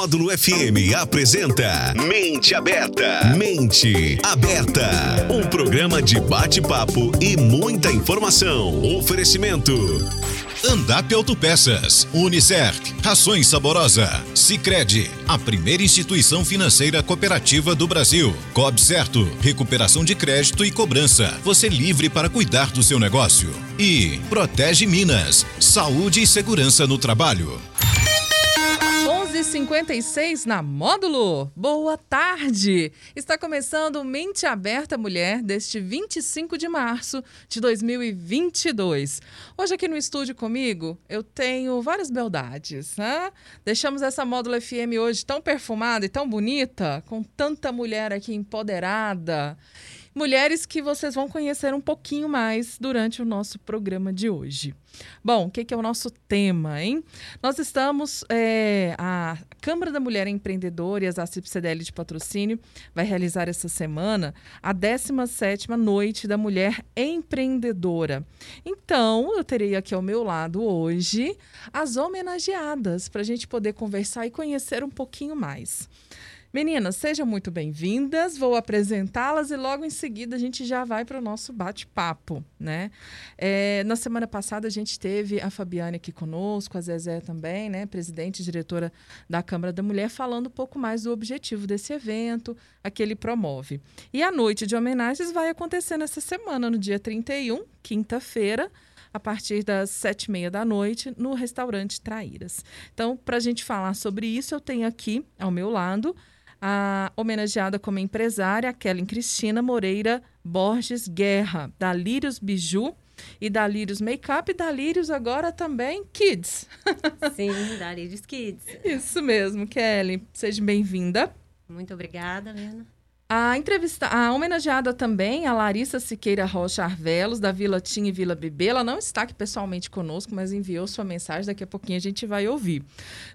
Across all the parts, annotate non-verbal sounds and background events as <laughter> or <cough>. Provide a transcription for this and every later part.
Módulo FM apresenta Mente Aberta. Mente Aberta. Um programa de bate-papo e muita informação. Oferecimento. Andap Autopeças, Unicert, Rações Saborosa, Sicredi, a primeira instituição financeira cooperativa do Brasil. Cob Certo, recuperação de crédito e cobrança. Você livre para cuidar do seu negócio. E Protege Minas, saúde e segurança no trabalho. 11:56 na Módulo. Boa tarde. Está começando Mente Aberta Mulher deste 25 de março de 2022. Hoje aqui no estúdio comigo eu tenho várias beldades, né? Deixamos essa Módulo FM hoje tão perfumada e tão bonita, com tanta mulher aqui empoderada. Mulheres que vocês vão conhecer um pouquinho mais durante o nosso programa de hoje. Bom, o que, que, é o nosso tema, hein? Nós estamos, é, a Câmara da Mulher Empreendedora e as ACIP CDL de patrocínio vai realizar essa semana a 17ª Noite da Mulher Empreendedora. Então, eu terei aqui ao meu lado hoje as homenageadas para a gente poder conversar e conhecer um pouquinho mais. Meninas, sejam muito bem-vindas. Vou apresentá-las e logo em seguida a gente já vai para o nosso bate-papo, né? É, na semana passada a gente teve a Fabiane aqui conosco, a Zezé também, né? Presidente e diretora da Câmara da Mulher, falando um pouco mais do objetivo desse evento, a que ele promove. E a noite de homenagens vai acontecer nessa semana, no dia 31, quinta-feira, a partir das sete e meia da noite no restaurante Traíras. Então, para a gente falar sobre isso, eu tenho aqui ao meu lado a homenageada como empresária, Kellen Cristina Moreira Borges Guerra, da Lírios Biju e da Lírios Makeup e da Lírios agora também Kids. <laughs> Sim, da Lírios Kids. Isso mesmo, Kelly. Seja bem-vinda. Muito obrigada, Lena. A entrevista, a homenageada também, a Larissa Siqueira Rocha Arvelos, da Vila Tim e Vila Bebê. Ela não está aqui pessoalmente conosco, mas enviou sua mensagem. Daqui a pouquinho a gente vai ouvir.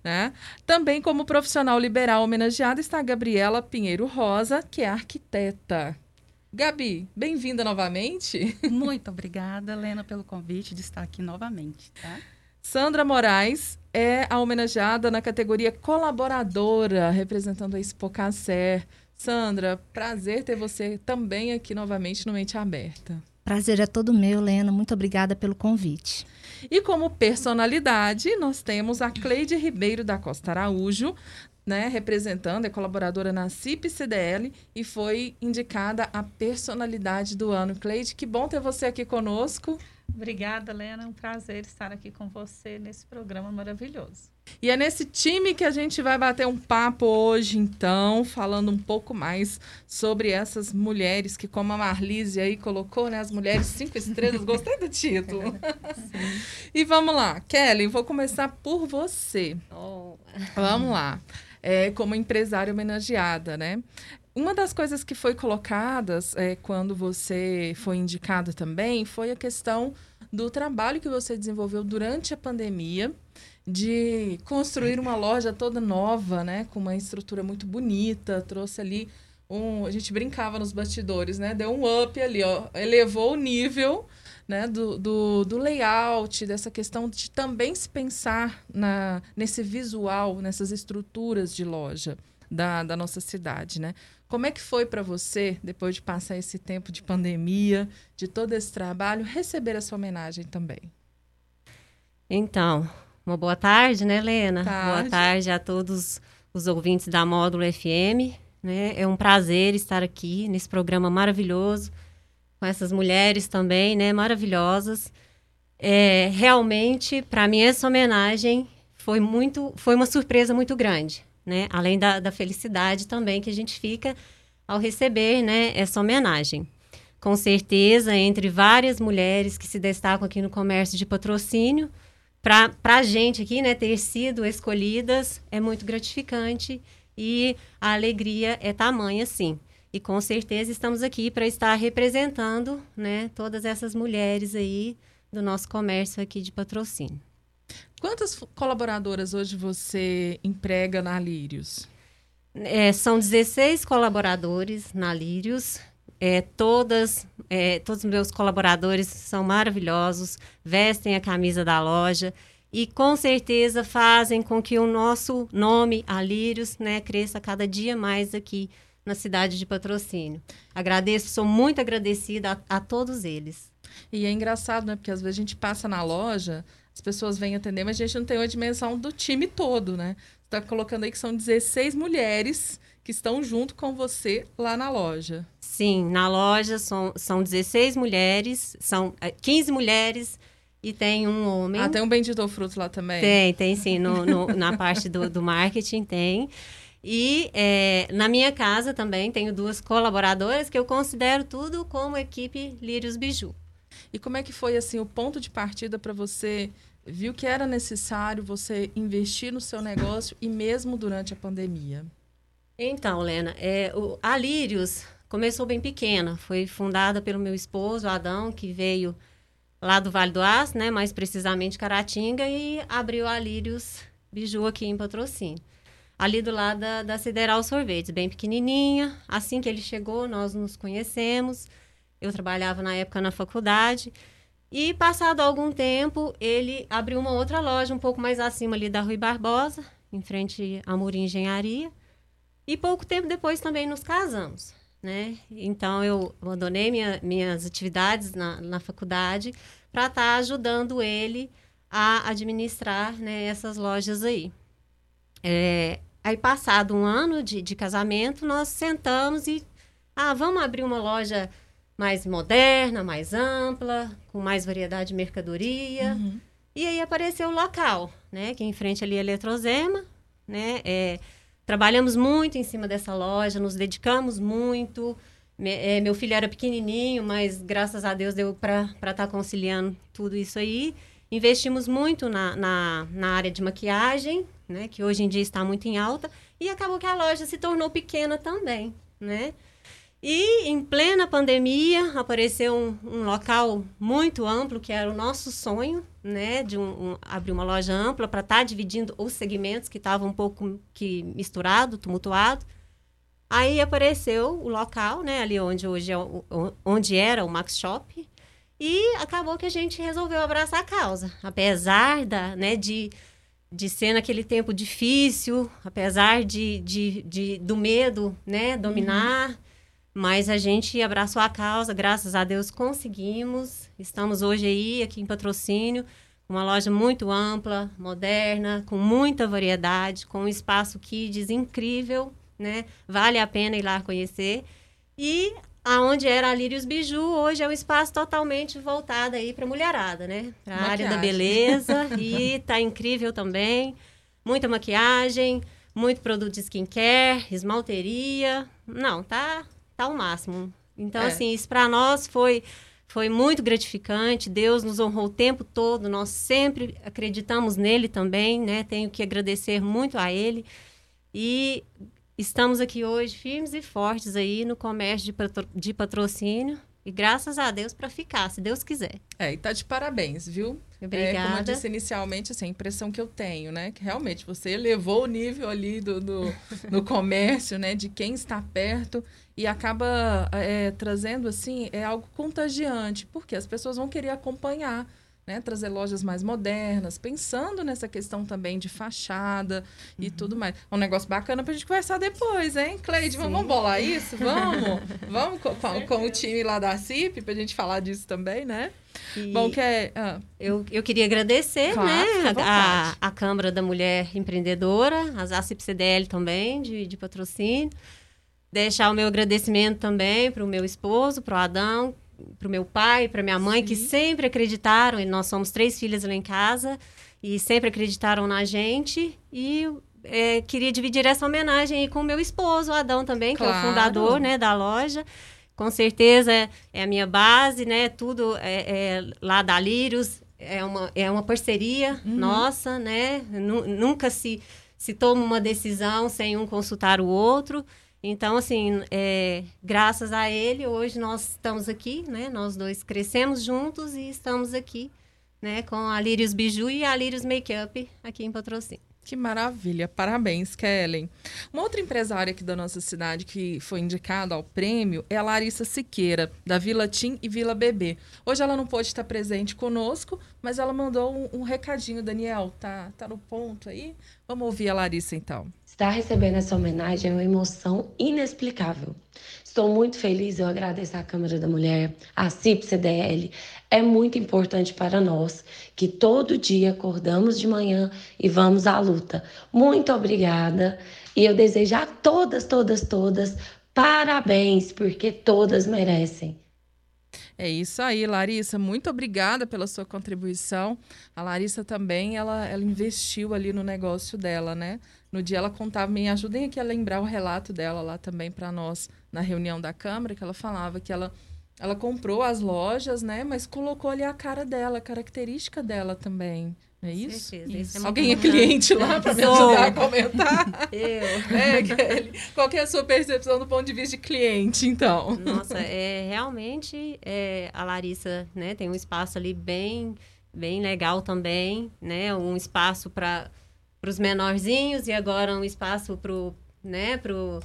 Né? Também, como profissional liberal homenageada, está a Gabriela Pinheiro Rosa, que é arquiteta. Gabi, bem-vinda novamente. <laughs> Muito obrigada, Helena, pelo convite de estar aqui novamente. Tá? Sandra Moraes é a homenageada na categoria colaboradora, representando a Expo. Sandra, prazer ter você também aqui novamente no Mente Aberta. Prazer é todo meu, Lena. Muito obrigada pelo convite. E como personalidade, nós temos a Cleide Ribeiro da Costa Araújo, né, representando, é colaboradora na CIP CDL e foi indicada a personalidade do ano. Cleide, que bom ter você aqui conosco. Obrigada, Lena. É um prazer estar aqui com você nesse programa maravilhoso. E é nesse time que a gente vai bater um papo hoje, então, falando um pouco mais sobre essas mulheres que, como a Marlise aí colocou, né? As mulheres cinco estrelas. Gostei do título. <laughs> e vamos lá. Kelly, vou começar por você. Oh. Vamos lá. É, como empresária homenageada, né? Uma das coisas que foi colocadas é, quando você foi indicado também foi a questão do trabalho que você desenvolveu durante a pandemia de construir uma loja toda nova, né, com uma estrutura muito bonita, trouxe ali um, a gente brincava nos bastidores, né, deu um up ali, ó, elevou o nível, né, do, do, do layout, dessa questão de também se pensar na, nesse visual, nessas estruturas de loja da, da nossa cidade, né? Como é que foi para você, depois de passar esse tempo de pandemia, de todo esse trabalho, receber essa homenagem também? Então, uma boa tarde, né, Helena? Tarde. Boa tarde a todos os ouvintes da Módulo FM. Né? É um prazer estar aqui nesse programa maravilhoso, com essas mulheres também, né, maravilhosas. É, realmente, para mim, essa homenagem foi muito, foi uma surpresa muito grande, né? Além da, da felicidade também que a gente fica ao receber, né, essa homenagem. Com certeza, entre várias mulheres que se destacam aqui no comércio de patrocínio, para a gente aqui, né, ter sido escolhidas é muito gratificante e a alegria é tamanha, sim. E com certeza estamos aqui para estar representando, né, todas essas mulheres aí do nosso comércio aqui de patrocínio. Quantas colaboradoras hoje você emprega na Lírios? É, são 16 colaboradores na Lírios. É, todas, é, todos os meus colaboradores são maravilhosos, vestem a camisa da loja e com certeza fazem com que o nosso nome, Alírios, né, cresça cada dia mais aqui na cidade de Patrocínio. Agradeço, sou muito agradecida a, a todos eles. E é engraçado, né? Porque às vezes a gente passa na loja, as pessoas vêm atender, mas a gente não tem a dimensão do time todo, né? Você está colocando aí que são 16 mulheres que estão junto com você lá na loja. Sim, na loja são, são 16 mulheres, são 15 é, mulheres e tem um homem. Ah, tem um bendito fruto lá também? Tem, tem sim, no, no na parte do, do marketing tem. E é, na minha casa também tenho duas colaboradoras que eu considero tudo como equipe Lírios Biju. E como é que foi assim o ponto de partida para você viu que era necessário você investir no seu negócio e mesmo durante a pandemia? Então, Lena, é, o, a Lírios começou bem pequena. Foi fundada pelo meu esposo, Adão, que veio lá do Vale do Aço, né, mais precisamente Caratinga, e abriu a Lírios Biju aqui em Patrocínio ali do lado da, da Sideral Sorvetes, bem pequenininha. Assim que ele chegou, nós nos conhecemos. Eu trabalhava na época na faculdade. E passado algum tempo, ele abriu uma outra loja um pouco mais acima ali da Rui Barbosa, em frente à Muri Engenharia. E pouco tempo depois também nos casamos, né? Então eu abandonei minha, minhas atividades na, na faculdade para estar tá ajudando ele a administrar né, essas lojas aí. É, aí, passado um ano de, de casamento, nós sentamos e, ah, vamos abrir uma loja mais moderna, mais ampla, com mais variedade de mercadoria. Uhum. E aí apareceu o local, né? Que é em frente ali a Eletrozema, né? É, trabalhamos muito em cima dessa loja, nos dedicamos muito. Me, é, meu filho era pequenininho, mas graças a Deus deu para estar tá conciliando tudo isso aí. Investimos muito na, na, na área de maquiagem, né? Que hoje em dia está muito em alta. E acabou que a loja se tornou pequena também, né? E em plena pandemia apareceu um, um, local muito amplo que era o nosso sonho, né, de um, um, abrir uma loja ampla para estar tá dividindo os segmentos que estavam um pouco que misturado, tumultuado. Aí apareceu o local, né, ali onde hoje é o, onde era o Max Shop, e acabou que a gente resolveu abraçar a causa, apesar da, né, de de ser naquele tempo difícil, apesar de, de, de do medo, né, dominar, uhum. Mas a gente abraçou a causa, graças a Deus conseguimos. Estamos hoje aí, aqui em patrocínio, uma loja muito ampla, moderna, com muita variedade, com um espaço kids incrível, né? Vale a pena ir lá conhecer. E aonde era a Lírios Biju, hoje é um espaço totalmente voltado aí para mulherada, né? Para a área da beleza <laughs> e tá incrível também. Muita maquiagem, muito produto de skincare, esmalteria. Não, tá tá o máximo. Então é. assim, isso para nós foi foi muito gratificante. Deus nos honrou o tempo todo. Nós sempre acreditamos nele também, né? Tenho que agradecer muito a ele. E Estamos aqui hoje firmes e fortes aí no comércio de, patro de patrocínio. E graças a Deus para ficar, se Deus quiser. É, e tá de parabéns, viu? Obrigada. É, como eu disse inicialmente, assim, a impressão que eu tenho, né? Que realmente você elevou o nível ali do, do <laughs> no comércio, né? De quem está perto e acaba é, trazendo, assim, é algo contagiante. Porque as pessoas vão querer acompanhar né, trazer lojas mais modernas, pensando nessa questão também de fachada e uhum. tudo mais. Um negócio bacana pra gente conversar depois, hein, Cleide? Vamos bolar isso? Vamos? <laughs> vamos com, com, com, o time lá da CIP pra gente falar disso também, né? E Bom, que é, ah. eu, eu queria agradecer claro, né, a, a, Câmara da Mulher Empreendedora, as ACIP CDL também, de, de patrocínio. Deixar o meu agradecimento também para o meu esposo, para o Adão, para o meu pai, para minha mãe, Sim. que sempre acreditaram, e nós somos três filhas lá em casa, e sempre acreditaram na gente. E é, queria dividir essa homenagem com o meu esposo, o Adão também, claro. que é o fundador né, da loja. Com certeza é, é a minha base, né? Tudo é, é lá da Lírios, é uma, é uma parceria uhum. nossa, né? Nunca se, se toma uma decisão sem um consultar o outro. Então, assim, é, graças a ele, hoje nós estamos aqui, né? Nós dois crescemos juntos e estamos aqui, né? Com a Lírios Biju e a Lírios Makeup aqui em Patrocínio. Que maravilha, parabéns, Kellen. Uma outra empresária aqui da nossa cidade que foi indicada ao prêmio é a Larissa Siqueira, da Vila Tim e Vila Bebê. Hoje ela não pôde estar presente conosco, mas ela mandou um, um recadinho, Daniel, tá, tá no ponto aí? Vamos ouvir a Larissa então. Estar recebendo essa homenagem é uma emoção inexplicável. Estou muito feliz, eu agradeço à Câmara da Mulher, à CIP-CDL. É muito importante para nós que todo dia acordamos de manhã e vamos à luta. Muito obrigada e eu desejo a todas, todas, todas parabéns, porque todas merecem. É isso aí, Larissa. Muito obrigada pela sua contribuição. A Larissa também, ela, ela investiu ali no negócio dela, né? No dia ela contava, me ajudem aqui a lembrar o relato dela lá também para nós na reunião da Câmara, que ela falava que ela, ela comprou as lojas, né? Mas colocou ali a cara dela, a característica dela também. É isso? isso. É Alguém é cliente lá para me ajudar a comentar? <laughs> Eu. <laughs> É, qual é a sua percepção do ponto de vista de cliente, então? Nossa, é, realmente é, a Larissa né, tem um espaço ali bem, bem legal também, né? Um espaço para para os menorzinhos e agora um espaço para né, pro,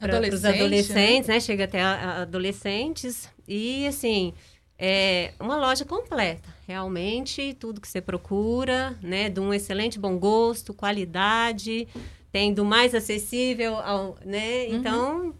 Adolescente, os adolescentes, né? né? Chega até a, a adolescentes. E, assim, é uma loja completa. Realmente, tudo que você procura, né? De um excelente bom gosto, qualidade, tem do mais acessível ao, né? Uhum. Então,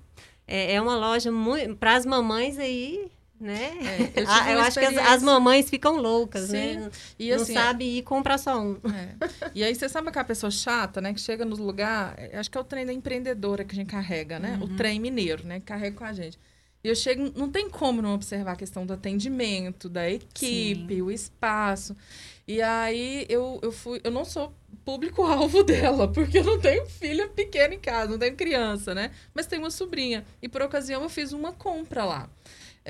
é, é uma loja muito... Para as mamães aí, né? É, eu, <laughs> ah, eu acho que as, as, mamães ficam loucas, né? Sim. né? E, assim, não sabe ir comprar só um. É. E aí você sabe aquela pessoa chata, né? Que chega nos lugar, é, acho que é o trem da empreendedora que a gente carrega, né? Uhum. O trem mineiro, né? Que carrega com a gente. E eu chego, não tem como não observar a questão do atendimento, da equipe, Sim. o espaço. E aí eu, eu fui, eu não sou público-alvo <laughs> dela, porque eu não tenho filha pequena em casa, não tenho criança, né? Mas tenho uma sobrinha. E por ocasião eu fiz uma compra lá.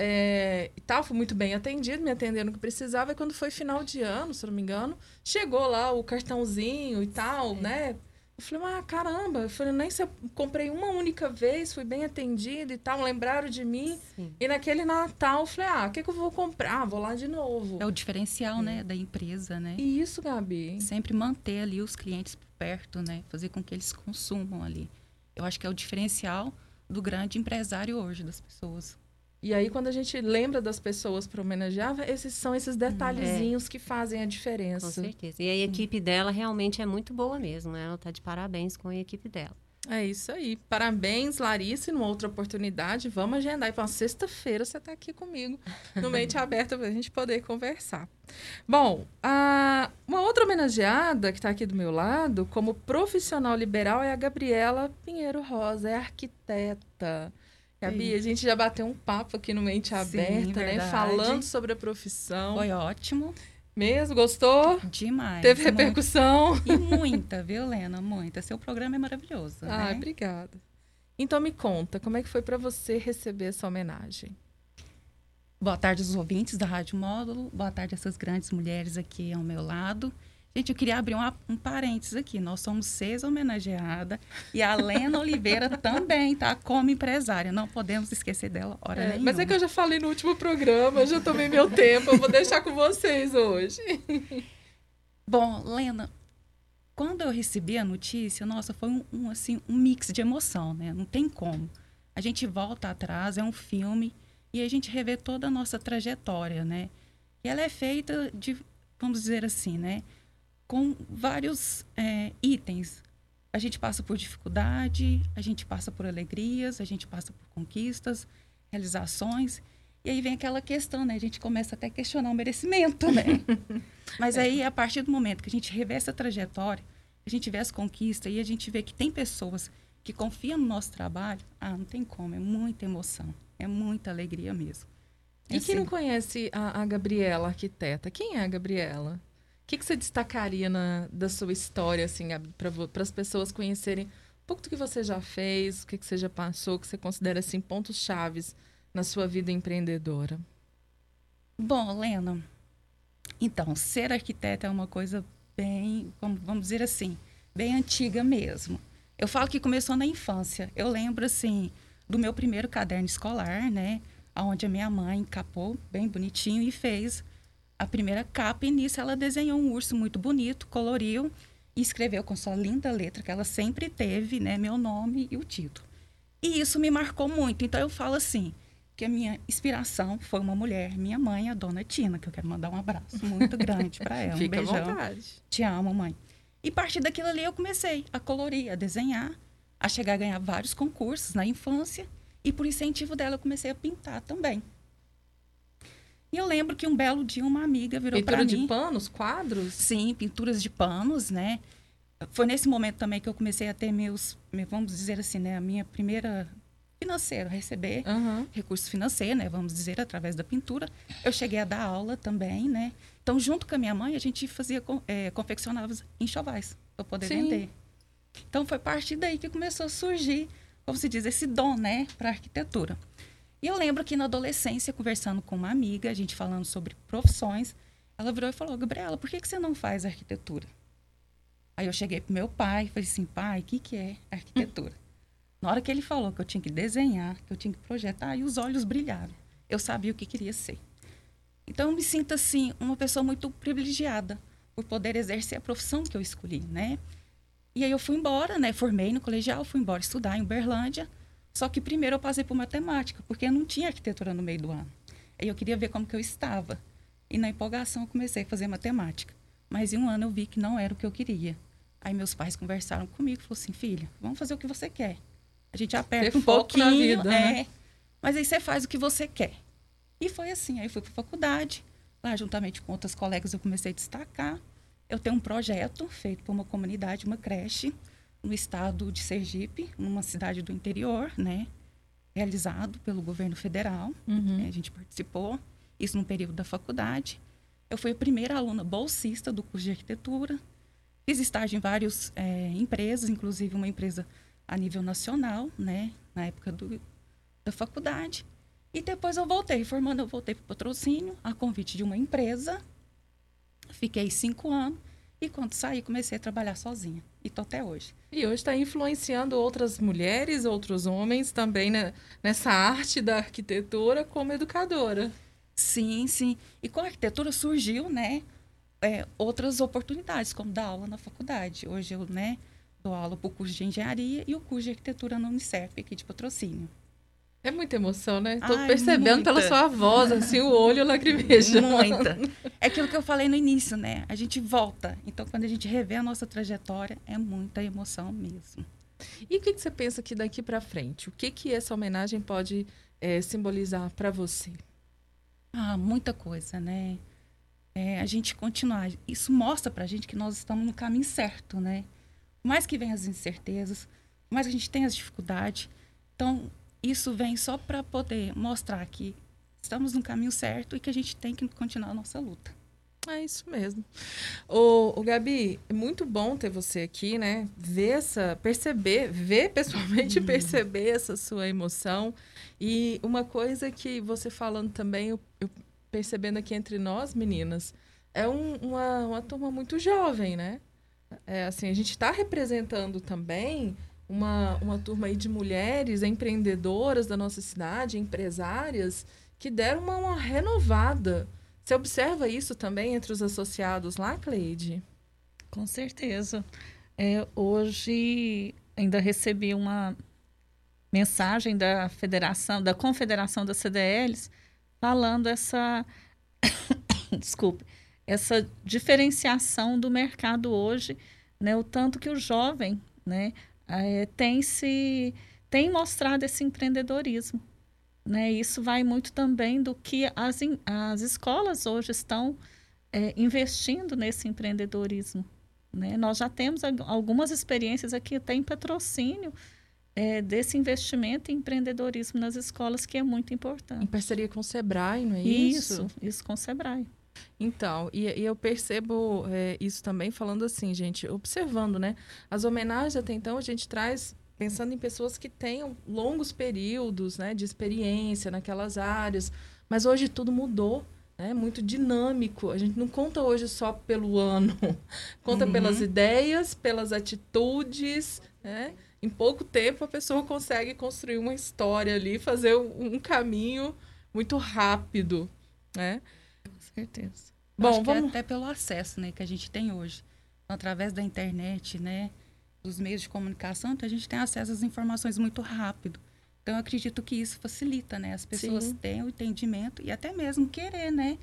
É, e tal, fui muito bem atendido, me atendendo o que precisava. E quando foi final de ano, se não me engano, chegou lá o cartãozinho e tal, Sim. né? Eu falei, ah, caramba, eu falei, nem se eu comprei uma única vez, fui bem atendido e tal, lembraram de mim. Sim. E naquele Natal, eu falei, ah, o que, que eu vou comprar? Vou lá de novo. É o diferencial, é. né, da empresa, né? E isso, Gabi. Sempre manter ali os clientes perto, né? Fazer com que eles consumam ali. Eu acho que é o diferencial do grande empresário hoje, das pessoas. E aí, quando a gente lembra das pessoas para homenagear, esses são esses detalhezinhos é. que fazem a diferença. Com certeza. E a equipe dela realmente é muito boa mesmo. Né? Ela está de parabéns com a equipe dela. É isso aí. Parabéns, Larissa. E numa outra oportunidade, vamos agendar. E para sexta-feira você está aqui comigo, no <laughs> Mente Aberta, para a gente poder conversar. Bom, a... uma outra homenageada que está aqui do meu lado, como profissional liberal, é a Gabriela Pinheiro Rosa, é arquiteta. Gabi, a gente já bateu um papo aqui no Mente Aberta, né? Falando sobre a profissão. Foi ótimo. Mesmo? Gostou? Demais. Teve repercussão? E muita, viu, Lena? Muita. Seu programa é maravilhoso. Ah, né? obrigada. Então me conta, como é que foi para você receber essa homenagem? Boa tarde aos ouvintes da Rádio Módulo. Boa tarde a essas grandes mulheres aqui ao meu lado. Gente, eu queria abrir uma, um parênteses aqui. Nós somos seis homenageadas e a Lena <laughs> Oliveira também tá como empresária. Não podemos esquecer dela hora é. Mas é que eu já falei no último programa, eu já tomei meu tempo. Eu vou deixar com vocês hoje. <laughs> Bom, Lena, quando eu recebi a notícia, nossa, foi um, um, assim, um mix de emoção, né? Não tem como. A gente volta atrás, é um filme, e a gente revê toda a nossa trajetória, né? E ela é feita de, vamos dizer assim, né? Com vários é, itens. A gente passa por dificuldade, a gente passa por alegrias, a gente passa por conquistas, realizações. E aí vem aquela questão, né? A gente começa até a questionar o merecimento, né? <laughs> Mas é. aí, a partir do momento que a gente revê essa trajetória, a gente vê as conquistas e a gente vê que tem pessoas que confiam no nosso trabalho, ah, não tem como, é muita emoção, é muita alegria mesmo. E assim, quem não conhece a, a Gabriela, arquiteta? Quem é a Gabriela? Que, que você destacaria na, da sua história, assim, para as pessoas conhecerem um pouco do que você já fez, o que, que você já passou, que você considera, assim, pontos chaves na sua vida empreendedora? Bom, Lena, então, ser arquiteta é uma coisa bem, vamos dizer assim, bem antiga mesmo. Eu falo que começou na infância. Eu lembro, assim, do meu primeiro caderno escolar, né? Onde a minha mãe capou bem bonitinho e fez a primeira capa e nisso ela desenhou um urso muito bonito, coloriu e escreveu com sua linda letra, que ela sempre teve, né, meu nome e o título. E isso me marcou muito. Então eu falo assim, que a minha inspiração foi uma mulher, minha mãe, a dona Tina, que eu quero mandar um abraço muito grande para ela. <laughs> Fica um beijão. à vontade. Te amo, mãe. E a partir daquilo ali eu comecei a colorir, a desenhar, a chegar a ganhar vários concursos na infância. E por incentivo dela eu comecei a pintar também. E eu lembro que um belo dia uma amiga virou para mim... Pintura de panos, quadros? Sim, pinturas de panos, né? Foi nesse momento também que eu comecei a ter meus, vamos dizer assim, né? A minha primeira financeira, receber Uhum. recurso financeiro, né? Vamos dizer, através da pintura. Eu cheguei a dar aula também, né? Então, junto com a minha mãe, a gente fazia, eh, confeccionava enxovais para poder Sim. vender. Então, foi a partir daí que começou a surgir, como se diz, esse dom, né? Para arquitetura. E eu lembro que na adolescência, conversando com uma amiga, a gente falando sobre profissões, ela virou e falou, Gabriela, por que, que você não faz arquitetura? Aí eu cheguei pro meu pai e falei assim, pai, o que, que é arquitetura? Na hora que ele falou que eu tinha que desenhar, que eu tinha que projetar, aí os olhos brilharam. Eu sabia o que queria ser. Então eu me sinto assim, uma pessoa muito privilegiada por poder exercer a profissão que eu escolhi, né? E aí eu fui embora, né? Formei no colegial, fui embora estudar em Uberlândia. Só que primeiro eu passei por matemática, porque eu não tinha arquitetura no meio do ano. Aí eu queria ver como que eu estava. E na empolgação eu comecei a fazer matemática. Mas em um ano eu vi que não era o que eu queria. Aí meus pais conversaram comigo, falaram assim, filha, vamos fazer o que você quer. A gente aperta Ter um pouquinho, vida, é, né? mas aí você faz o que você quer. E foi assim, aí fui para faculdade, lá juntamente com outras colegas eu comecei a destacar. Eu tenho um projeto feito por uma comunidade, uma creche, no estado de Sergipe, numa cidade do interior, né? Realizado pelo governo federal. Uhum. né, A gente participou, isso no período da faculdade. Eu fui a primeira aluna bolsista do curso de arquitetura. Fiz estágio em várias eh, empresas, inclusive uma empresa a nível nacional, né? Na época do, da faculdade. E depois eu voltei, formando, eu voltei para o patrocínio, a convite de uma empresa. Fiquei cinco anos. E quando saí, comecei a trabalhar sozinha. E tô até hoje. E hoje está influenciando outras mulheres, outros homens também né, nessa arte da arquitetura como educadora. Sim, sim. E com a arquitetura surgiu, né, é, outras oportunidades, como dar aula na faculdade. Hoje eu, né, dou aula para o curso de engenharia e o curso de arquitetura na Unicef, aqui de patrocínio. É muita emoção, né? Ai, percebendo pela muita. sua voz, assim, o olho lacrimeja. Muita. É aquilo que eu falei no início, né? A gente volta. Então, quando a gente revê a nossa trajetória, é muita emoção mesmo. E o que, que você pensa que daqui para frente? O que, que essa homenagem pode eh, simbolizar para você? Ah, muita coisa, né? É, a gente continuar. Isso mostra pra gente que nós estamos no caminho certo, né? Mais que venham as incertezas, mais que a gente tenha as dificuldades. Então, isso vem só para poder mostrar que estamos no caminho certo e que a gente tem que continuar a nossa luta. É isso mesmo. O, o Gabi, é muito bom ter você aqui, né? Ver essa, perceber, ver <laughs> pessoalmente perceber essa sua emoção. E uma coisa que você falando também, eu, eu percebendo aqui entre nós, meninas, é um- uma, uma turma muito jovem, né? É, assim, a gente está representando também uma, uma turma aí de mulheres empreendedoras da nossa cidade, empresárias, que deram uma, uma renovada. Você observa isso também entre os associados lá, Cleide? Com certeza. É, hoje ainda recebi uma mensagem da federação, da confederação das CDLs, falando essa, <coughs> desculpe, essa diferenciação do mercado hoje, né, o tanto que o jovem, né, eh, tem se tem mostrado esse empreendedorismo, né? Isso vai muito também do que as, as escolas hoje estão eh, investindo nesse empreendedorismo. Né? Nós já temos algumas experiências aqui até em patrocínio eh, desse investimento em empreendedorismo nas escolas, que é muito Em importante. parceria com o Sebrae, não é isso? Isso, isso com o Sebrae. Então, e, e eu percebo é, isso também falando assim, gente, observando, né? As homenagens até então a gente traz pensando em pessoas que tenham longos períodos, né, de experiência naquelas áreas, mas hoje tudo mudou, né? Muito dinâmico. A gente não conta hoje só pelo ano, <laughs> conta Uhum. pelas ideias, pelas atitudes, né? Em pouco tempo a pessoa consegue construir uma história ali, fazer um, um caminho muito rápido, né? Com certeza. Eu Bom, acho que é vamos até pelo acesso né, que a gente tem hoje. através da internet, né? Dos meios de comunicação, então a gente tem acesso às informações muito rápido. Então, eu acredito que isso facilita, né? As pessoas Sim. têm o entendimento e até mesmo querer, né?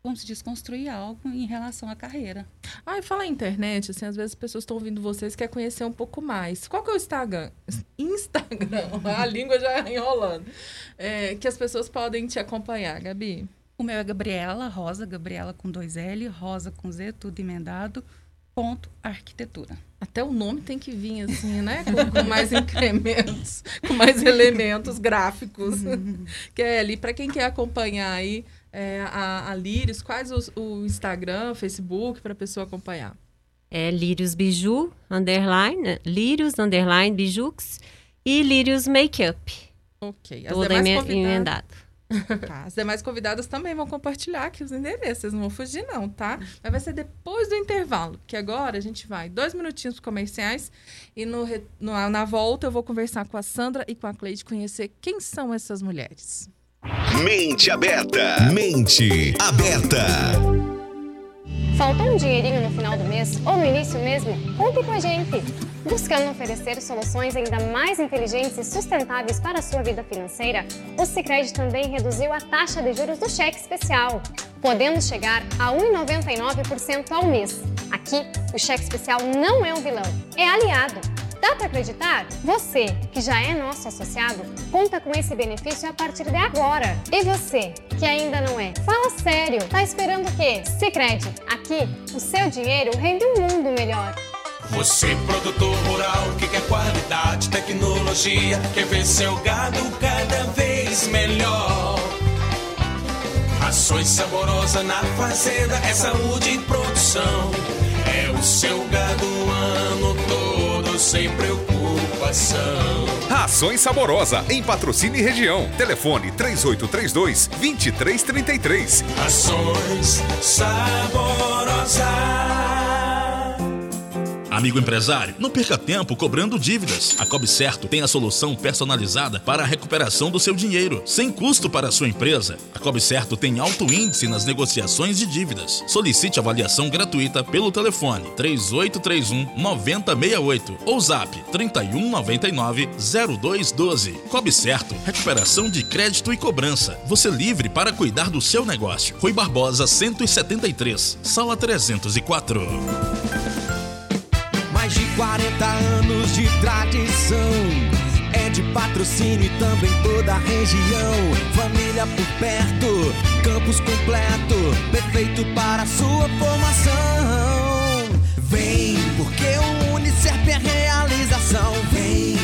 Como se diz, construir algo em relação à carreira. Ah, e fala internet, assim, às vezes as pessoas estão ouvindo vocês e querem conhecer um pouco mais. Qual que é o Instagram? <laughs> Instagram, <laughs> a língua já enrolando. É, que as pessoas podem te acompanhar, Gabi. O meu é Gabriela Rosa, Gabriela com dois L, Rosa com Z, tudo emendado, ponto arquitetura. Até o nome tem que vir assim, né? Com, com mais incrementos, com mais elementos gráficos. Uhum. que é ali, para quem quer acompanhar aí é, a, a Lírios, quais os, o Instagram, Facebook, para a pessoa acompanhar? É Lírios Biju, underline, né? Lírios, underline, Bijux e Lírios Makeup. Ok. As Tudo emendado. <laughs> Tá. As demais convidadas também vão compartilhar aqui os endereços, vocês não vão fugir, não, tá? Mas vai ser depois do intervalo, que agora a gente vai dois minutinhos comerciais e no, no, na volta eu vou conversar com a Sandra e com a Cleide, conhecer quem são essas mulheres. Mente aberta. Mente aberta. Faltou um dinheirinho no final do mês ou no início mesmo? Conte com a gente! Buscando oferecer soluções ainda mais inteligentes e sustentáveis para a sua vida financeira, o Sicredi também reduziu a taxa de juros do cheque especial, podendo chegar a 1,99% ao mês. Aqui, o cheque especial não é um vilão, é aliado Dá para acreditar? Você, que já é nosso associado, conta com esse benefício a partir de agora. E você, que ainda não é? Fala sério, tá esperando o quê? Sicredi, aqui o seu dinheiro rende um mundo melhor. Você, produtor rural, que quer qualidade, tecnologia, quer ver seu gado cada vez melhor. Rações saborosas na fazenda, é saúde e produção. É o seu gado ano todo sem preocupação. Rações Saborosa, em patrocínio e região. Telefone 3832 2333. Rações Saborosa. Amigo empresário, não perca tempo cobrando dívidas. A Cob Certo tem a solução personalizada para a recuperação do seu dinheiro, sem custo para a sua empresa. A Cob Certo tem alto índice nas negociações de dívidas. Solicite avaliação gratuita pelo telefone 3831 9068 ou zap 3199 0212. Cob Certo, recuperação de crédito e cobrança. Você livre para cuidar do seu negócio. Rui Barbosa 173, sala 304. Mais de 40 anos de tradição. É de patrocínio e também toda a região. Família por perto, campus completo, perfeito para sua formação. Vem, porque o Unicef é realização. Vem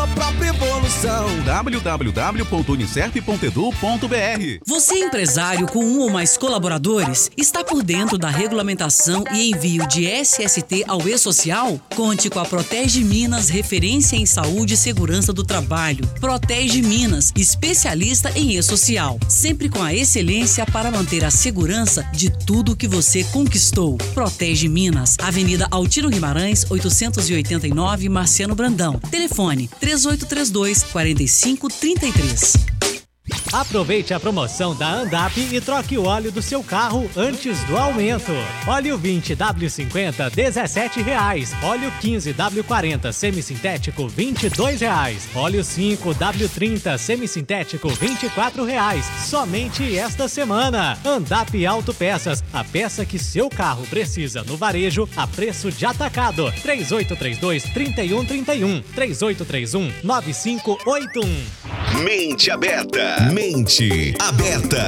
sua própria evolução. www.unicef.edu.br Você é empresário com um ou mais colaboradores? Está por dentro da regulamentação e envio de SST ao E-Social? Conte com a Protege Minas, referência em saúde e segurança do trabalho. Protege Minas, especialista em E-Social. Sempre com a excelência para manter a segurança de tudo que você conquistou. Protege Minas, Avenida Altino Guimarães, 889, Marciano Brandão. Telefone 3832 4533. Aproveite a promoção da Andap e troque o óleo do seu carro antes do aumento. Óleo 20 W50 17 reais. Óleo 15 W40 semissintético 22 reais. Óleo 5 W30 semissintético 24 reais. Somente esta semana. Andap Autopeças, a peça que seu carro precisa no varejo a preço de atacado. 3832 3131 3831 9581. Mente aberta. Mente aberta.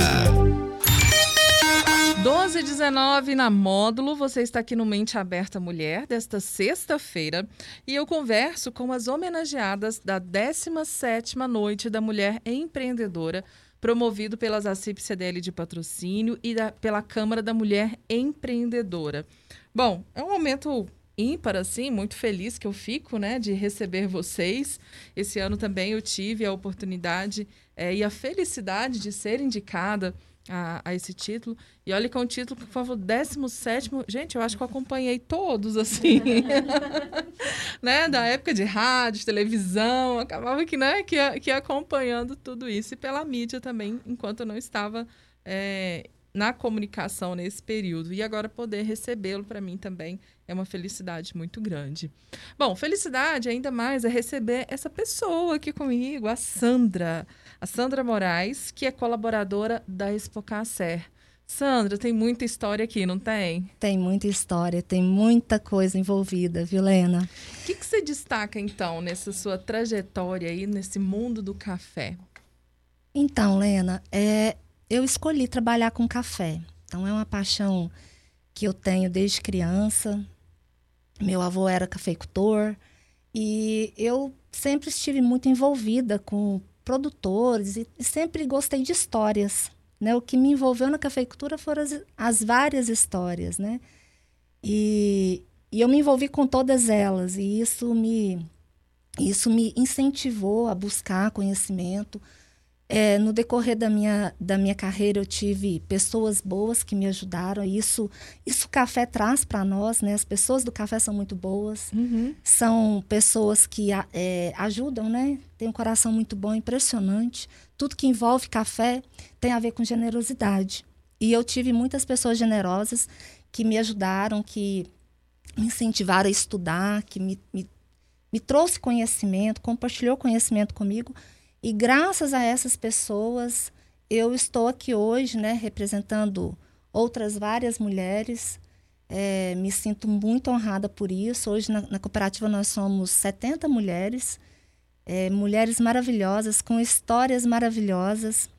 12 e 19 na módulo, você está aqui no Mente Aberta Mulher desta sexta-feira e eu converso com as homenageadas da 17ª Noite da Mulher Empreendedora, promovido pelas ACIP CDL de patrocínio e da, pela Câmara da Mulher Empreendedora. Bom, é um momento ímpar, assim, muito feliz que eu fico, né, de receber vocês. Esse ano também eu tive a oportunidade é, e a felicidade de ser indicada a, a, esse título. E olha que é um título, por favor, 17. Gente, eu acho que eu acompanhei todos, assim. <laughs> né? Da época de rádio, televisão, acabava que, né, que, que acompanhando tudo isso. E pela mídia também, enquanto eu não estava é, na comunicação nesse período. E agora poder recebê-lo para mim também é uma felicidade muito grande. Bom, felicidade ainda mais é receber essa pessoa aqui comigo, a Sandra. A Sandra Moraes, que é colaboradora da Expocacer. Sandra, tem muita história aqui, não tem? Tem muita história, tem muita coisa envolvida, viu, Lena? O que, que você destaca, então, nessa sua trajetória aí, nesse mundo do café? Então, Lena, é, eu escolhi trabalhar com café. Então, é uma paixão que eu tenho desde criança. Meu avô era cafeicultor e eu sempre estive muito envolvida com produtores e sempre gostei de histórias. Né? O que me envolveu na cafeicultura foram as, as várias histórias, né? E, e eu me envolvi com todas elas e isso me isso me incentivou a buscar conhecimento, é, no decorrer da minha, da minha carreira, eu tive pessoas boas que me ajudaram. Isso, isso o café traz para nós, né? As pessoas do café são muito boas. Uhum. São pessoas que é, ajudam, né? Tem um coração muito bom, impressionante. Tudo que envolve café tem a ver com generosidade. E eu tive muitas pessoas generosas que me ajudaram, que me incentivaram a estudar, que me, me, me trouxe conhecimento, compartilhou conhecimento comigo e graças a essas pessoas, eu estou aqui hoje, né, representando outras várias mulheres. É, me sinto muito honrada por isso. Hoje, na, na cooperativa, nós somos 70 mulheres, é, mulheres maravilhosas, com histórias maravilhosas,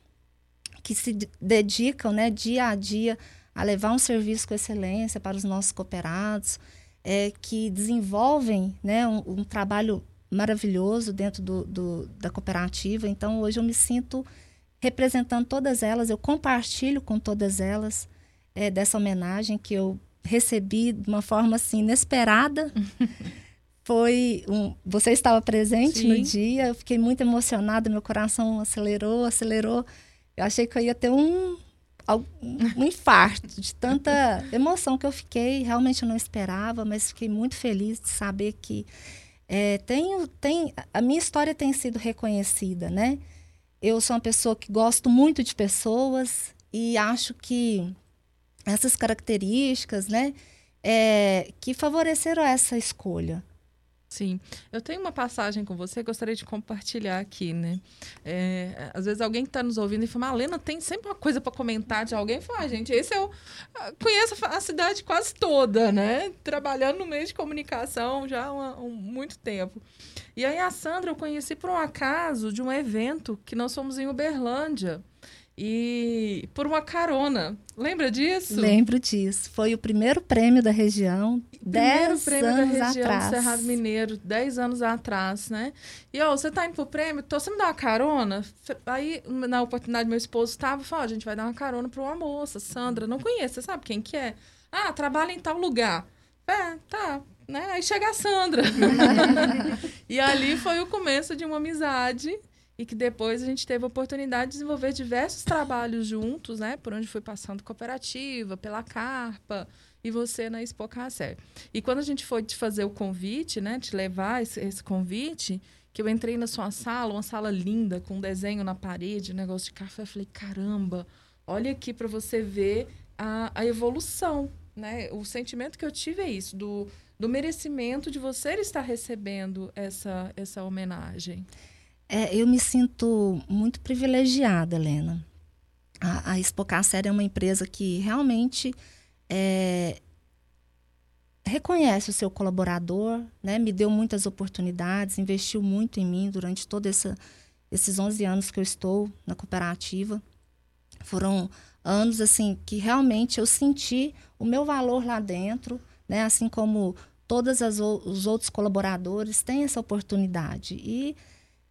que se dedicam né, dia a dia a levar um serviço com excelência para os nossos cooperados, é, que desenvolvem né, um, um trabalho maravilhoso dentro do, do, da cooperativa. Então, hoje eu me sinto representando todas elas, eu compartilho com todas elas é, dessa homenagem que eu recebi de uma forma assim inesperada. <laughs> Foi um, você estava presente Sim. no dia, eu fiquei muito emocionada, meu coração acelerou, acelerou. Eu achei que eu ia ter um um infarto de tanta <laughs> emoção que eu fiquei, realmente eu não esperava, mas fiquei muito feliz de saber que é, tenho, tem, a minha história tem sido reconhecida, né? Eu sou uma pessoa que gosto muito de pessoas e acho que essas características, né, é, que favoreceram essa escolha. Sim, eu tenho uma passagem com você, gostaria de compartilhar aqui, né? É, às vezes alguém que está nos ouvindo e fala, ah, Lena, tem sempre uma coisa para comentar de alguém. Fala, ah, gente, esse eu ah, conheço a cidade quase toda, né? Trabalhando no meio de comunicação já há um, muito tempo. E aí a Sandra eu conheci por um acaso de um evento que nós fomos em Uberlândia e por uma carona. Lembra disso? Lembro disso. Foi o primeiro prêmio da região, primeiro dez prêmio anos da região atrás. Cerrado Mineiro, dez anos atrás, né? E, ó, você tá indo pro prêmio, então você me dá uma carona? Aí, na oportunidade, meu esposo estava falou, a gente vai dar uma carona para uma moça, Sandra, não conheço, você sabe quem que é? Ah, trabalha em tal lugar. É, tá, né? Aí chega a Sandra. <laughs> <laughs> e ali foi o começo de uma amizade e que depois a gente teve a oportunidade de desenvolver diversos trabalhos juntos, né? Por onde foi passando cooperativa, pela Carpa e você na Expo Cacé. E quando a gente foi te fazer o convite, né? Te levar esse, esse convite, que eu entrei na sua sala, uma sala linda, com um desenho na parede, um negócio de café, eu falei, caramba, olha aqui para você ver a, a evolução, né? O sentimento que eu tive é isso, do, do merecimento de você estar recebendo essa, essa homenagem. É, eu me sinto muito privilegiada, Helena. A, a Expocacer é uma empresa que realmente é, reconhece o seu colaborador, né? me deu muitas oportunidades, investiu muito em mim durante todos esses 11 anos que eu estou na cooperativa. Foram anos assim que realmente eu senti o meu valor lá dentro, né? assim como todos os outros colaboradores têm essa oportunidade. E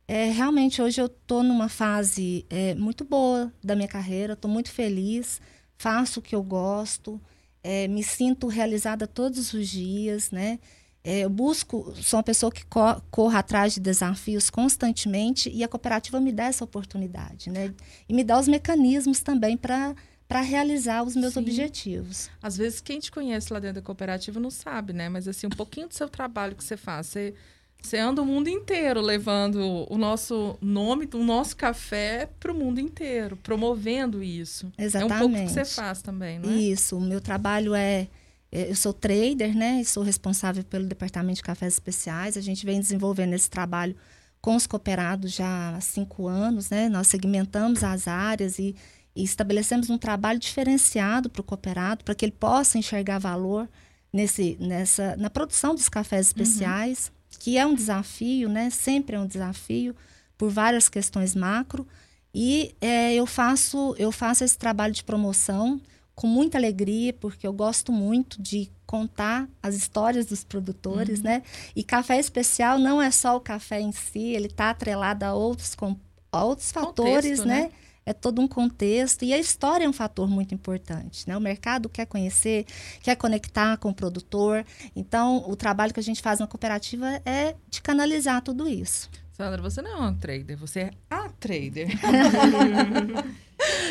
é, realmente, hoje eu estou numa fase é, muito boa da minha carreira, estou muito feliz, faço o que eu gosto, é, me sinto realizada todos os dias, né? É, eu busco, sou uma pessoa que co corra atrás de desafios constantemente e a cooperativa me dá essa oportunidade, né? E me dá os mecanismos também para para realizar os meus Sim. objetivos. Às vezes quem te conhece lá dentro da cooperativa não sabe, né? Mas assim, um pouquinho do seu trabalho que você faz, você Você anda o mundo inteiro levando o nosso nome, o nosso café para o mundo inteiro, promovendo isso. Exatamente. É um pouco que você faz também, não é? Isso. O meu trabalho é. é eu sou trader, né? E sou responsável pelo departamento de cafés especiais. A gente vem desenvolvendo esse trabalho com os cooperados já há cinco anos, né? Nós segmentamos as áreas e, e estabelecemos um trabalho diferenciado para o cooperado, para que ele possa enxergar valor nesse, nessa, na produção dos cafés uhum. especiais. Uhum que é um desafio, né? Sempre é um desafio por várias questões macro. E é, eu faço eu faço esse trabalho de promoção com muita alegria, porque eu gosto muito de contar as histórias dos produtores, uhum. né? E café especial não é só o café em si, ele está atrelado a outros, com, a outros fatores, Contexto, né? né? É todo um contexto e a história é um fator muito importante. Né? O mercado quer conhecer, quer conectar com o produtor. Então, o trabalho que a gente faz na cooperativa é de canalizar tudo isso. Sandra, você não é um trader, você é a trader. <laughs>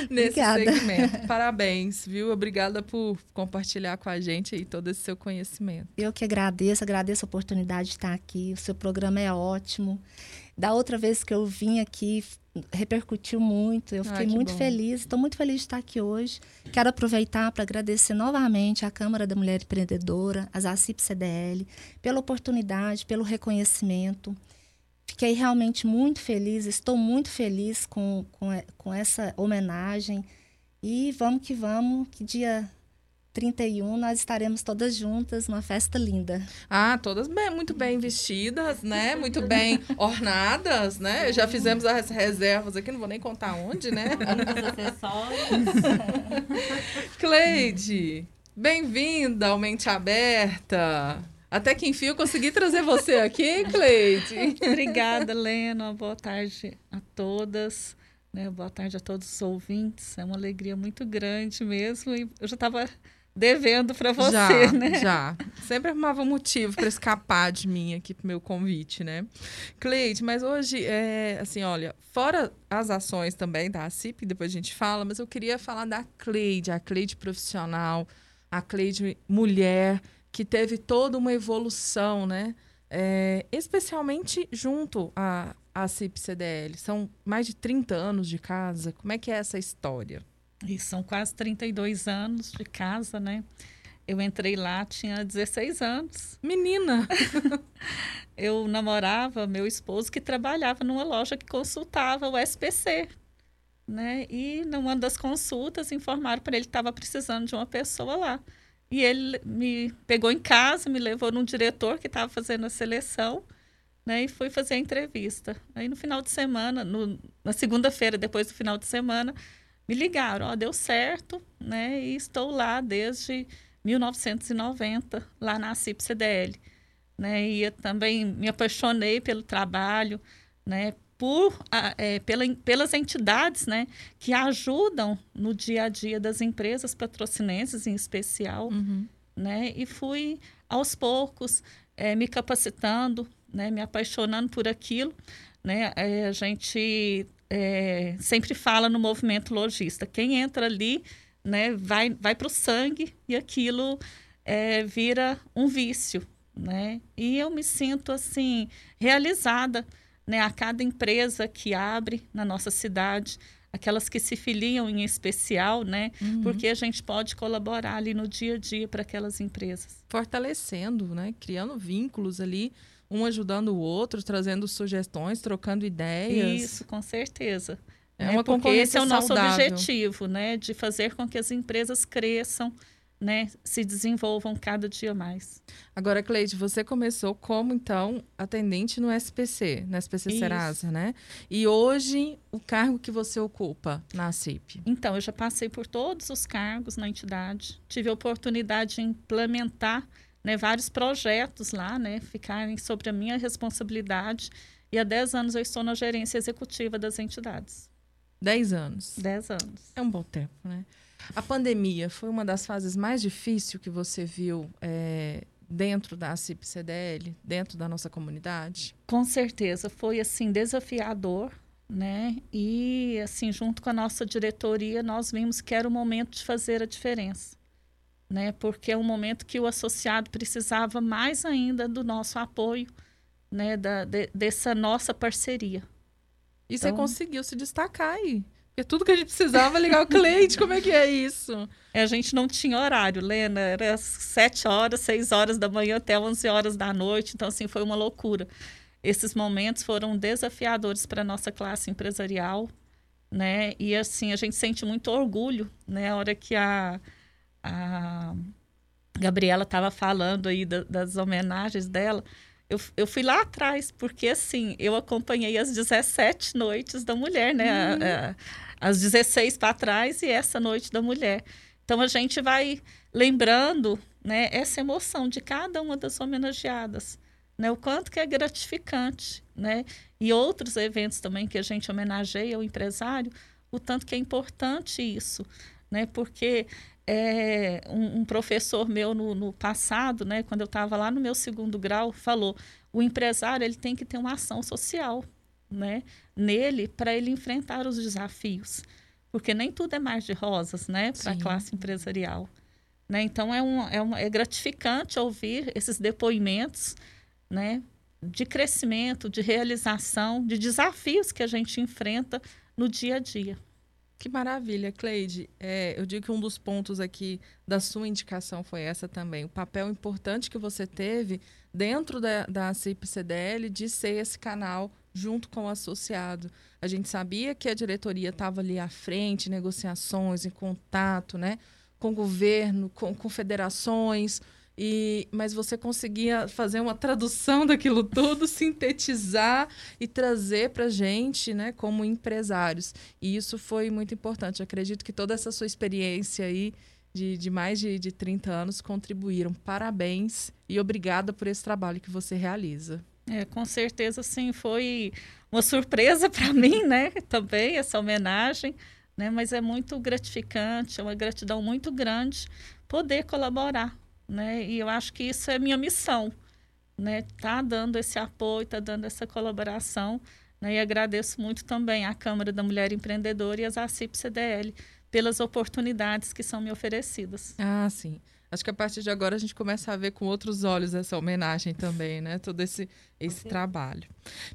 Nesse Obrigada. segmento. Parabéns, viu? Obrigada por compartilhar com a gente aí todo esse seu conhecimento. Eu que agradeço, agradeço a oportunidade de estar aqui. O seu programa é ótimo. Da outra vez que eu vim aqui, repercutiu muito. Eu fiquei muito bom. feliz. Estou muito feliz de estar aqui hoje. Quero aproveitar para agradecer novamente à Câmara da Mulher Empreendedora, às ACIP CDL, pela oportunidade, pelo reconhecimento. Fiquei realmente muito feliz, estou muito feliz com, com, com essa homenagem. E vamos que vamos, que dia 31 nós estaremos todas juntas, uma festa linda. Ah, todas bem, muito bem vestidas, né? Muito bem ornadas, né? Já fizemos as reservas aqui, não vou nem contar onde, né? <laughs> Cleide, bem-vinda ao Mente Aberta. Até que enfim eu consegui trazer você aqui, Cleide. Obrigada, Lena. Boa tarde a todas. Né? Boa tarde a todos os ouvintes. É uma alegria muito grande mesmo. E eu já estava devendo para você, já, né? Já. Sempre arrumava um motivo para escapar de mim aqui pro meu convite, né? Cleide, mas hoje é assim, olha, fora as ações também da CIP, depois a gente fala, mas eu queria falar da Cleide, a Cleide profissional, a Cleide mulher, que teve toda uma evolução, né? É, especialmente junto à, à CIP CDL. São mais de 30 anos de casa. Como é que é essa história? E são quase 32 anos de casa, né? Eu entrei lá, tinha 16 anos. Menina! <laughs> eu namorava meu esposo que trabalhava numa loja que consultava o SPC. Né? E numa das consultas informaram para ele que estava precisando de uma pessoa lá. E ele me pegou em casa, me levou num diretor que estava fazendo a seleção, né? E fui fazer a entrevista. Aí no final de semana, no, na segunda-feira, depois do final de semana, me ligaram, ó, deu certo, né? E estou lá desde 1990, lá na CIP CDL, né? E eu também me apaixonei pelo trabalho, né? Por, é, pela, pelas entidades né, que ajudam no dia a dia das empresas patrocinenses, em especial. Uhum. Né, e fui, aos poucos, é, me capacitando, né, me apaixonando por aquilo. Né, é, a gente é, sempre fala no movimento lojista. Quem entra ali né, vai, vai para o sangue e aquilo é, vira um vício. Né? E eu me sinto assim realizada né, a cada empresa que abre na nossa cidade, aquelas que se filiam em especial, né? Uhum. Porque a gente pode colaborar ali no dia a dia para aquelas empresas. Fortalecendo, né? Criando vínculos ali um ajudando o outro, trazendo sugestões, trocando ideias. Isso, com certeza. É uma Porque esse é o nosso saudável. objetivo, né? De fazer com que as empresas cresçam, né? Se desenvolvam cada dia mais. Agora, Cleide, você começou como, então, atendente no SPC, no SPC Isso. Serasa, né? E hoje, o cargo que você ocupa na CIP? Então, eu já passei por todos os cargos na entidade. Tive a oportunidade de implementar né, vários projetos lá, né, ficarem sobre a minha responsabilidade. E há 10 anos eu estou na gerência executiva das entidades. 10 anos. 10 anos. É um bom tempo, né? A pandemia foi uma das fases mais difíceis que você viu é, dentro da CIP-CDL, dentro da nossa comunidade? Com certeza, foi assim desafiador, né? E assim, junto com a nossa diretoria, nós vimos que era o momento de fazer a diferença né? Porque é um momento que o associado precisava mais ainda do nosso apoio, né, da, de, dessa nossa parceria. E então, você conseguiu se destacar aí. Porque tudo que a gente precisava ligar o cliente, como é que é isso? É, a gente não tinha horário, Lena. Era sete horas, seis horas da manhã até 11 horas da noite. Então, assim, foi uma loucura. Esses momentos foram desafiadores para a nossa classe empresarial, né? E, assim, a gente sente muito orgulho, né? A hora que a, a Gabriela estava falando aí da, das homenagens dela, eu, eu fui lá atrás, porque assim, eu acompanhei as 17 noites da mulher, né? Uhum. A, a, as 16 para trás e essa noite da mulher. Então a gente vai lembrando né, essa emoção de cada uma das homenageadas. Né, o quanto que é gratificante, né? E outros eventos também que a gente homenageia o empresário, o tanto que é importante isso, né? Porque é, um, um, professor meu no, no passado, né, quando eu estava lá no meu segundo grau, falou: o empresário ele tem que ter uma ação social, né, nele para ele enfrentar os desafios, porque nem tudo é mais de rosas, né, para a classe empresarial. Né? Então é, um, é, um, é gratificante ouvir esses depoimentos, né, de crescimento, de realização, de desafios que a gente enfrenta no dia a dia. Que maravilha, Cleide. É, eu digo que um dos pontos aqui da sua indicação foi essa também. O papel importante que você teve dentro da, da CIP-CDL de ser esse canal junto com o associado. A gente sabia que a diretoria estava ali à frente, negociações, em contato né, com o governo, com, com federações e, mas você conseguia fazer uma tradução daquilo tudo, sintetizar e trazer para gente, né, como empresários. E isso foi muito importante. Acredito que toda essa sua experiência aí de, de mais de, de 30 anos contribuíram. Parabéns e obrigada por esse trabalho que você realiza. É, com certeza, sim, foi uma surpresa para <laughs> mim, né? Também essa homenagem, né? Mas é muito gratificante, é uma gratidão muito grande poder colaborar né? E eu acho que isso é minha missão, né? Tá dando esse apoio, tá dando essa colaboração, né? E agradeço muito também à Câmara da Mulher Empreendedora e às ACIP CDL pelas oportunidades que são me oferecidas. Ah, sim. Acho que a partir de agora a gente começa a ver com outros olhos essa homenagem também, né? Todo esse, esse trabalho.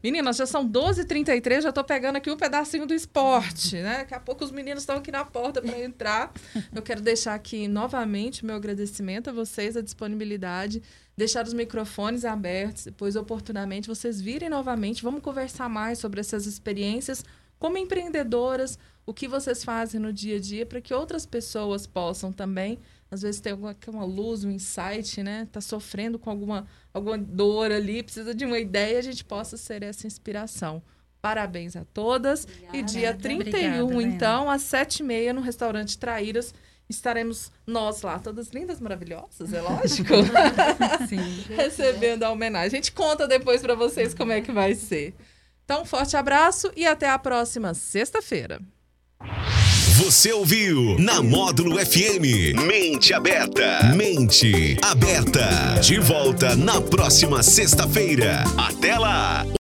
Meninas, já são 12h33, já estou pegando aqui um pedacinho do esporte, né? Daqui a pouco os meninos estão aqui na porta para entrar. Eu quero deixar aqui novamente meu agradecimento a vocês, a disponibilidade, deixar os microfones abertos, depois oportunamente vocês virem novamente, vamos conversar mais sobre essas experiências como empreendedoras, o que vocês fazem no dia a dia para que outras pessoas possam também às vezes tem alguma uma luz, um insight, né? Tá sofrendo com alguma, alguma dor ali, precisa de uma ideia, a gente possa ser essa inspiração. Parabéns a todas. Obrigada, e dia 31, obrigada, então, às 7h30, no restaurante Traíras, estaremos nós lá, todas lindas, maravilhosas, é lógico. <laughs> Sim. <laughs> Recebendo a homenagem. A gente conta depois para vocês como é que vai ser. Então, um forte abraço e até a próxima sexta-feira. Você ouviu na Módulo FM. Mente aberta. Mente aberta. De volta na próxima sexta-feira. Até lá!